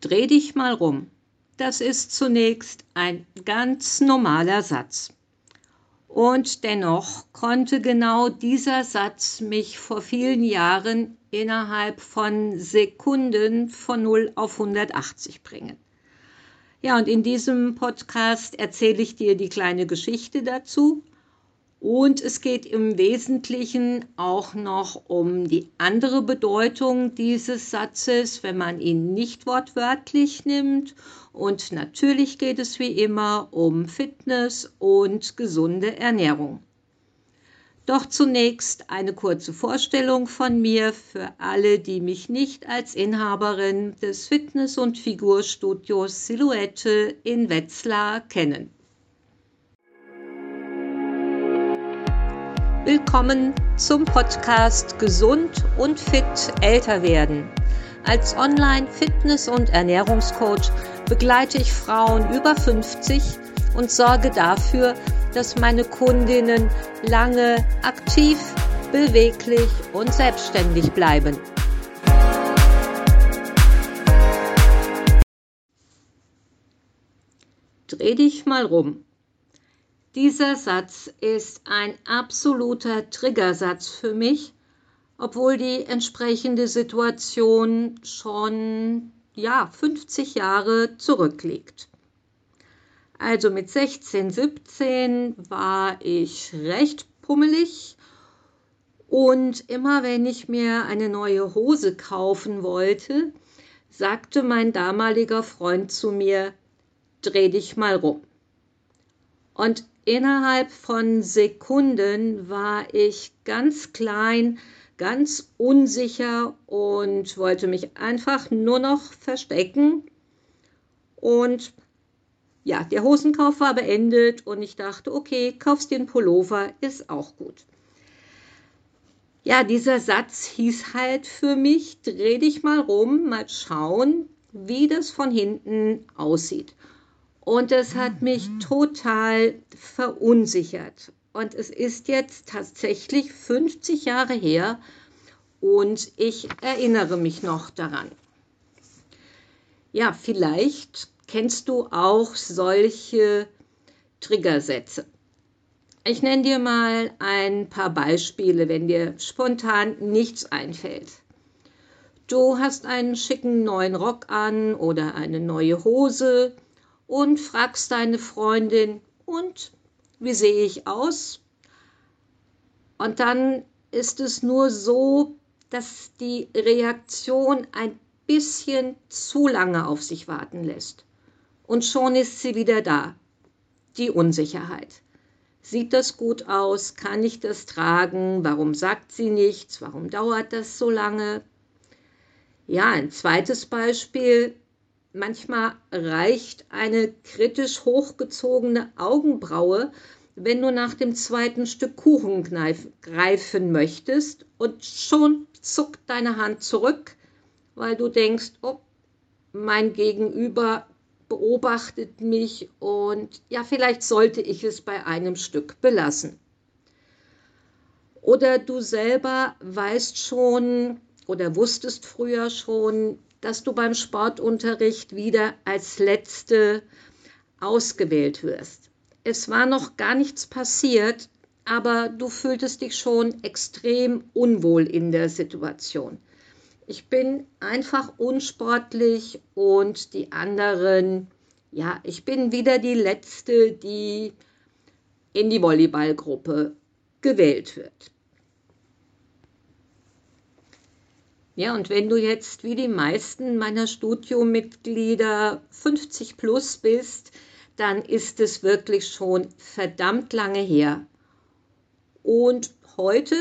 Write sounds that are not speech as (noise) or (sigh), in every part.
Dreh dich mal rum. Das ist zunächst ein ganz normaler Satz. Und dennoch konnte genau dieser Satz mich vor vielen Jahren innerhalb von Sekunden von 0 auf 180 bringen. Ja, und in diesem Podcast erzähle ich dir die kleine Geschichte dazu und es geht im Wesentlichen auch noch um die andere Bedeutung dieses Satzes, wenn man ihn nicht wortwörtlich nimmt. Und natürlich geht es wie immer um Fitness und gesunde Ernährung. Doch zunächst eine kurze Vorstellung von mir für alle, die mich nicht als Inhaberin des Fitness- und Figurstudios Silhouette in Wetzlar kennen. Willkommen zum Podcast Gesund und fit älter werden. Als Online-Fitness- und Ernährungscoach begleite ich Frauen über 50 und sorge dafür, dass meine Kundinnen lange aktiv, beweglich und selbstständig bleiben. Dreh dich mal rum. Dieser Satz ist ein absoluter Triggersatz für mich, obwohl die entsprechende Situation schon ja 50 Jahre zurückliegt. Also mit 16, 17 war ich recht pummelig und immer wenn ich mir eine neue Hose kaufen wollte, sagte mein damaliger Freund zu mir, dreh dich mal rum. Und Innerhalb von Sekunden war ich ganz klein, ganz unsicher und wollte mich einfach nur noch verstecken. Und ja, der Hosenkauf war beendet und ich dachte, okay, kaufst einen Pullover, ist auch gut. Ja, dieser Satz hieß halt für mich, dreh dich mal rum, mal schauen, wie das von hinten aussieht. Und es hat mich mhm. total verunsichert. Und es ist jetzt tatsächlich 50 Jahre her und ich erinnere mich noch daran. Ja, vielleicht kennst du auch solche Triggersätze. Ich nenne dir mal ein paar Beispiele, wenn dir spontan nichts einfällt. Du hast einen schicken neuen Rock an oder eine neue Hose und fragst deine Freundin, und wie sehe ich aus? Und dann ist es nur so, dass die Reaktion ein bisschen zu lange auf sich warten lässt. Und schon ist sie wieder da. Die Unsicherheit. Sieht das gut aus? Kann ich das tragen? Warum sagt sie nichts? Warum dauert das so lange? Ja, ein zweites Beispiel. Manchmal reicht eine kritisch hochgezogene Augenbraue, wenn du nach dem zweiten Stück Kuchen greifen möchtest und schon zuckt deine Hand zurück, weil du denkst, oh, mein Gegenüber beobachtet mich und ja, vielleicht sollte ich es bei einem Stück belassen. Oder du selber weißt schon oder wusstest früher schon, dass du beim Sportunterricht wieder als Letzte ausgewählt wirst. Es war noch gar nichts passiert, aber du fühltest dich schon extrem unwohl in der Situation. Ich bin einfach unsportlich und die anderen, ja, ich bin wieder die Letzte, die in die Volleyballgruppe gewählt wird. Ja, und wenn du jetzt wie die meisten meiner Studiomitglieder 50 plus bist, dann ist es wirklich schon verdammt lange her. Und heute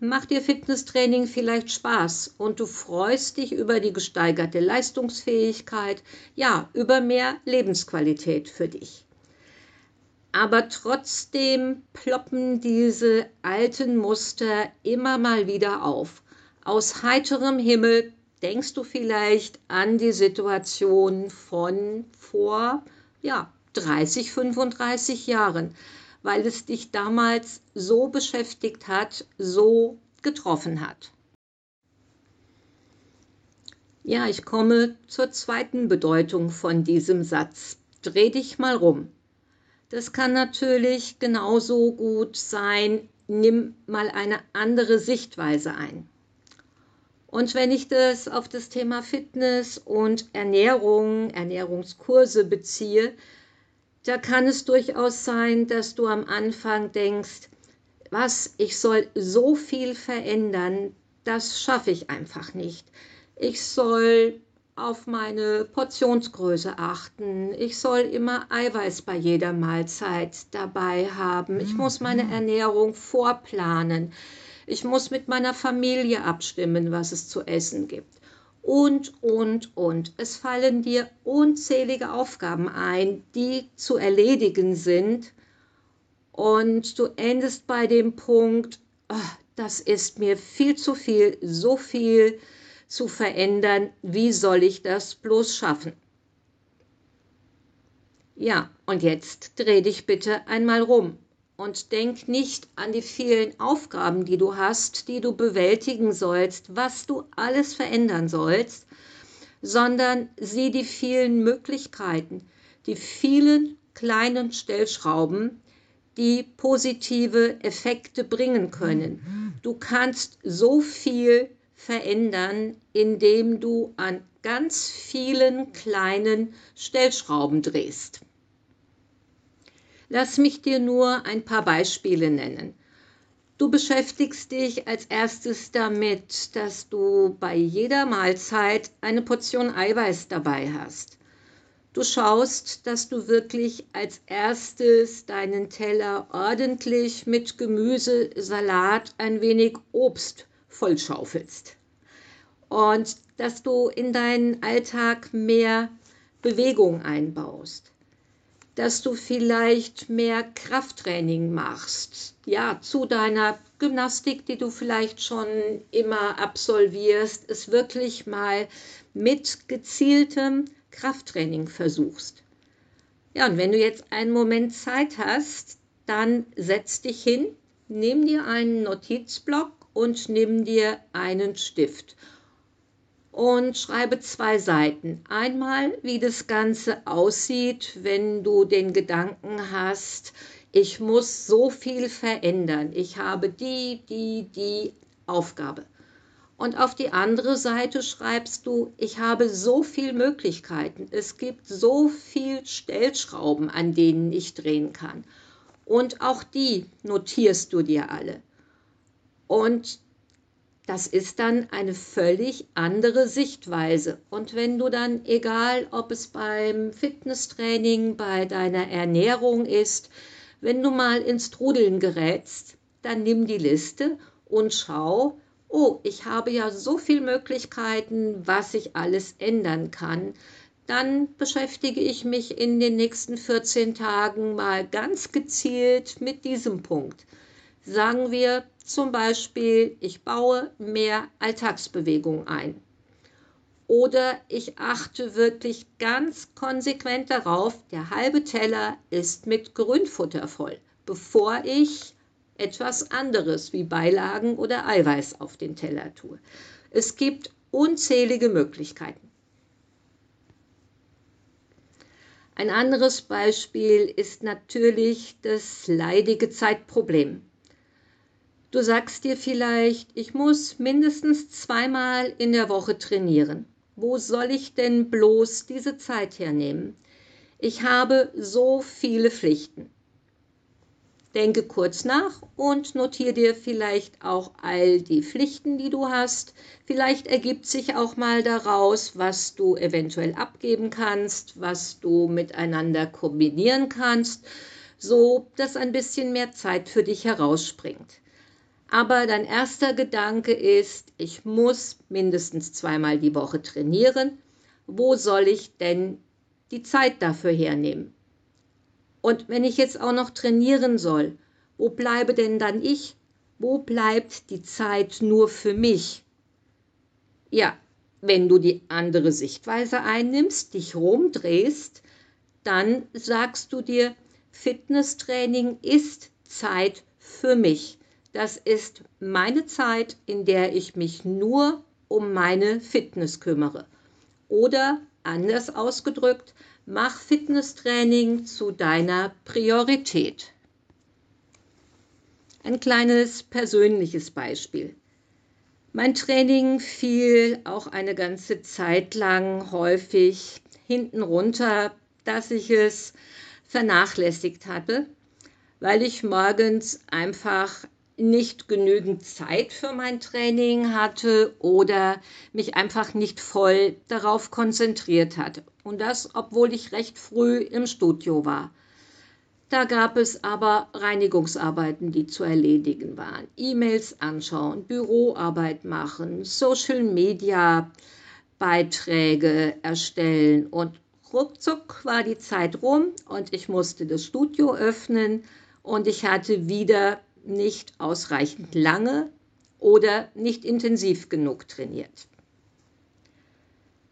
macht dir Fitnesstraining vielleicht Spaß und du freust dich über die gesteigerte Leistungsfähigkeit, ja, über mehr Lebensqualität für dich. Aber trotzdem ploppen diese alten Muster immer mal wieder auf aus heiterem Himmel denkst du vielleicht an die Situation von vor ja, 30, 35 Jahren, weil es dich damals so beschäftigt hat, so getroffen hat. Ja, ich komme zur zweiten Bedeutung von diesem Satz. Dreh dich mal rum. Das kann natürlich genauso gut sein, nimm mal eine andere Sichtweise ein. Und wenn ich das auf das Thema Fitness und Ernährung, Ernährungskurse beziehe, da kann es durchaus sein, dass du am Anfang denkst, was, ich soll so viel verändern, das schaffe ich einfach nicht. Ich soll auf meine Portionsgröße achten. Ich soll immer Eiweiß bei jeder Mahlzeit dabei haben. Ich muss meine mhm. Ernährung vorplanen. Ich muss mit meiner Familie abstimmen, was es zu essen gibt. Und, und, und. Es fallen dir unzählige Aufgaben ein, die zu erledigen sind. Und du endest bei dem Punkt, oh, das ist mir viel zu viel, so viel zu verändern. Wie soll ich das bloß schaffen? Ja, und jetzt dreh dich bitte einmal rum und denk nicht an die vielen Aufgaben, die du hast, die du bewältigen sollst, was du alles verändern sollst, sondern sieh die vielen Möglichkeiten, die vielen kleinen Stellschrauben, die positive Effekte bringen können. Du kannst so viel verändern, indem du an ganz vielen kleinen Stellschrauben drehst. Lass mich dir nur ein paar Beispiele nennen. Du beschäftigst dich als erstes damit, dass du bei jeder Mahlzeit eine Portion Eiweiß dabei hast. Du schaust, dass du wirklich als erstes deinen Teller ordentlich mit Gemüse, Salat, ein wenig Obst vollschaufelst. Und dass du in deinen Alltag mehr Bewegung einbaust dass du vielleicht mehr Krafttraining machst, ja, zu deiner Gymnastik, die du vielleicht schon immer absolvierst, es wirklich mal mit gezieltem Krafttraining versuchst. Ja, und wenn du jetzt einen Moment Zeit hast, dann setz dich hin, nimm dir einen Notizblock und nimm dir einen Stift und schreibe zwei Seiten. Einmal, wie das Ganze aussieht, wenn du den Gedanken hast, ich muss so viel verändern. Ich habe die, die, die Aufgabe. Und auf die andere Seite schreibst du, ich habe so viele Möglichkeiten. Es gibt so viele Stellschrauben, an denen ich drehen kann. Und auch die notierst du dir alle. Und das ist dann eine völlig andere Sichtweise. Und wenn du dann, egal ob es beim Fitnesstraining, bei deiner Ernährung ist, wenn du mal ins Trudeln gerätst, dann nimm die Liste und schau, oh, ich habe ja so viele Möglichkeiten, was ich alles ändern kann. Dann beschäftige ich mich in den nächsten 14 Tagen mal ganz gezielt mit diesem Punkt. Sagen wir, zum Beispiel, ich baue mehr Alltagsbewegung ein. Oder ich achte wirklich ganz konsequent darauf, der halbe Teller ist mit Grünfutter voll, bevor ich etwas anderes wie Beilagen oder Eiweiß auf den Teller tue. Es gibt unzählige Möglichkeiten. Ein anderes Beispiel ist natürlich das leidige Zeitproblem. Du sagst dir vielleicht, ich muss mindestens zweimal in der Woche trainieren. Wo soll ich denn bloß diese Zeit hernehmen? Ich habe so viele Pflichten. Denke kurz nach und notiere dir vielleicht auch all die Pflichten, die du hast. Vielleicht ergibt sich auch mal daraus, was du eventuell abgeben kannst, was du miteinander kombinieren kannst, so dass ein bisschen mehr Zeit für dich herausspringt aber dein erster Gedanke ist, ich muss mindestens zweimal die Woche trainieren. Wo soll ich denn die Zeit dafür hernehmen? Und wenn ich jetzt auch noch trainieren soll, wo bleibe denn dann ich? Wo bleibt die Zeit nur für mich? Ja, wenn du die andere Sichtweise einnimmst, dich rumdrehst, dann sagst du dir, Fitnesstraining ist Zeit für mich. Das ist meine Zeit, in der ich mich nur um meine Fitness kümmere. Oder anders ausgedrückt, mach Fitnesstraining zu deiner Priorität. Ein kleines persönliches Beispiel. Mein Training fiel auch eine ganze Zeit lang häufig hinten runter, dass ich es vernachlässigt hatte, weil ich morgens einfach nicht genügend Zeit für mein Training hatte oder mich einfach nicht voll darauf konzentriert hatte. Und das, obwohl ich recht früh im Studio war. Da gab es aber Reinigungsarbeiten, die zu erledigen waren. E-Mails anschauen, Büroarbeit machen, Social Media Beiträge erstellen und ruckzuck war die Zeit rum und ich musste das Studio öffnen und ich hatte wieder nicht ausreichend lange oder nicht intensiv genug trainiert.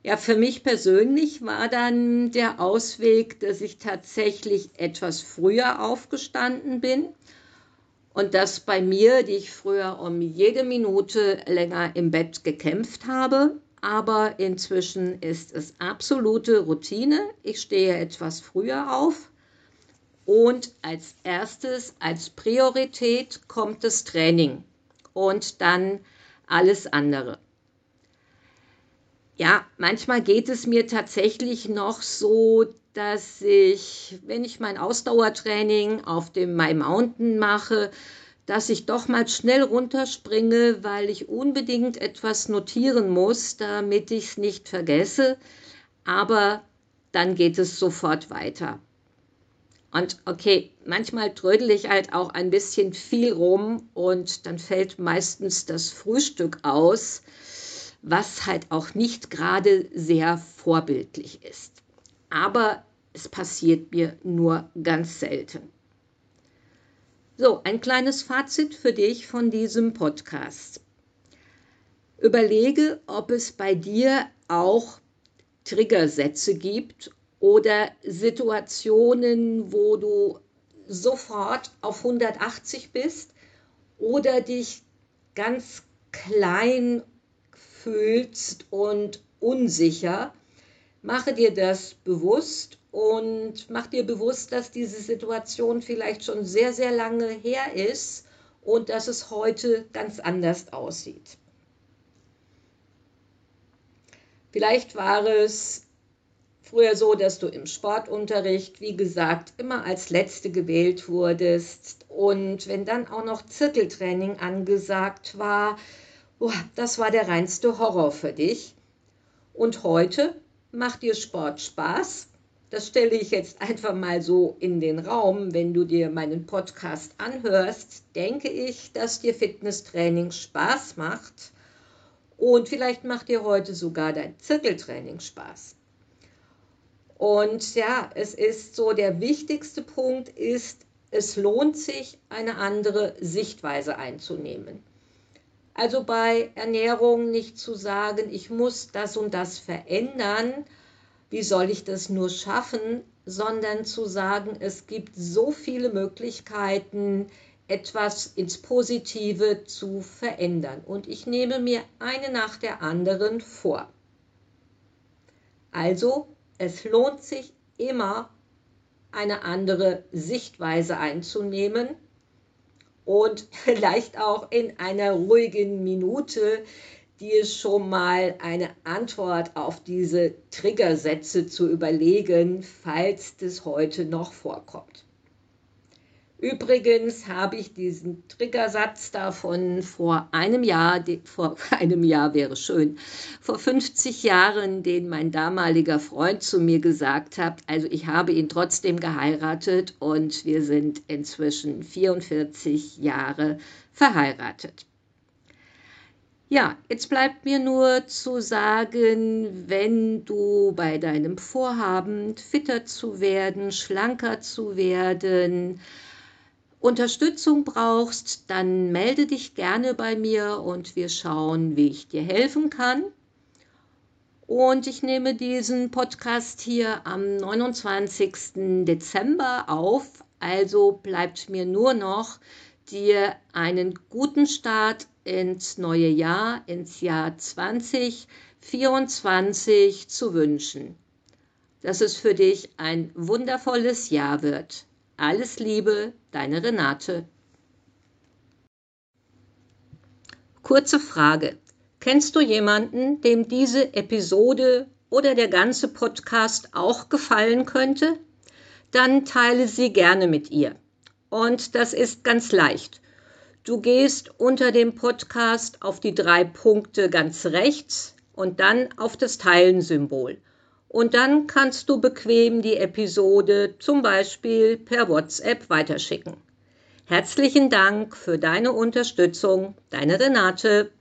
Ja, für mich persönlich war dann der Ausweg, dass ich tatsächlich etwas früher aufgestanden bin und dass bei mir, die ich früher um jede Minute länger im Bett gekämpft habe, aber inzwischen ist es absolute Routine. Ich stehe etwas früher auf und als erstes, als Priorität kommt das Training und dann alles andere. Ja, manchmal geht es mir tatsächlich noch so, dass ich, wenn ich mein Ausdauertraining auf dem My Mountain mache, dass ich doch mal schnell runterspringe, weil ich unbedingt etwas notieren muss, damit ich es nicht vergesse. Aber dann geht es sofort weiter. Und okay, manchmal trödel ich halt auch ein bisschen viel rum und dann fällt meistens das Frühstück aus was halt auch nicht gerade sehr vorbildlich ist. Aber es passiert mir nur ganz selten. So, ein kleines Fazit für dich von diesem Podcast. Überlege, ob es bei dir auch Triggersätze gibt oder Situationen, wo du sofort auf 180 bist oder dich ganz klein fühlst und unsicher, mache dir das bewusst und mach dir bewusst, dass diese Situation vielleicht schon sehr, sehr lange her ist und dass es heute ganz anders aussieht. Vielleicht war es früher so, dass du im Sportunterricht, wie gesagt, immer als Letzte gewählt wurdest. Und wenn dann auch noch Zirkeltraining angesagt war, oh, das war der reinste Horror für dich. Und heute macht dir Sport Spaß? Das stelle ich jetzt einfach mal so in den Raum. Wenn du dir meinen Podcast anhörst, denke ich, dass dir Fitnesstraining Spaß macht. Und vielleicht macht dir heute sogar dein Zirkeltraining Spaß. Und ja, es ist so, der wichtigste Punkt ist, es lohnt sich, eine andere Sichtweise einzunehmen. Also bei Ernährung nicht zu sagen, ich muss das und das verändern, wie soll ich das nur schaffen, sondern zu sagen, es gibt so viele Möglichkeiten, etwas ins Positive zu verändern. Und ich nehme mir eine nach der anderen vor. Also, es lohnt sich immer, eine andere Sichtweise einzunehmen und (laughs) vielleicht auch in einer ruhigen Minute dir schon mal eine Antwort auf diese Triggersätze zu überlegen, falls das heute noch vorkommt. Übrigens habe ich diesen Triggersatz davon vor einem Jahr, vor (laughs) einem Jahr wäre schön, vor 50 Jahren, den mein damaliger Freund zu mir gesagt hat. Also ich habe ihn trotzdem geheiratet und wir sind inzwischen 44 Jahre verheiratet. Ja, jetzt bleibt mir nur zu sagen, wenn du bei deinem Vorhaben, fitter zu werden, schlanker zu werden, Unterstützung brauchst, dann melde dich gerne bei mir und wir schauen, wie ich dir helfen kann. Und ich nehme diesen Podcast hier am 29. Dezember auf. Also bleibt mir nur noch, dir einen guten Start ins neue Jahr, ins Jahr 20 2024 zu wünschen. Dass es für dich ein wundervolles Jahr wird. Alles Liebe, deine Renate. Kurze Frage. Kennst du jemanden, dem diese Episode oder der ganze Podcast auch gefallen könnte? Dann teile sie gerne mit ihr. Und das ist ganz leicht. Du gehst unter dem Podcast auf die drei Punkte ganz rechts und dann auf das Teilen-Symbol. Und dann kannst du bequem die Episode zum Beispiel per WhatsApp weiterschicken. Herzlichen Dank für deine Unterstützung, deine Renate.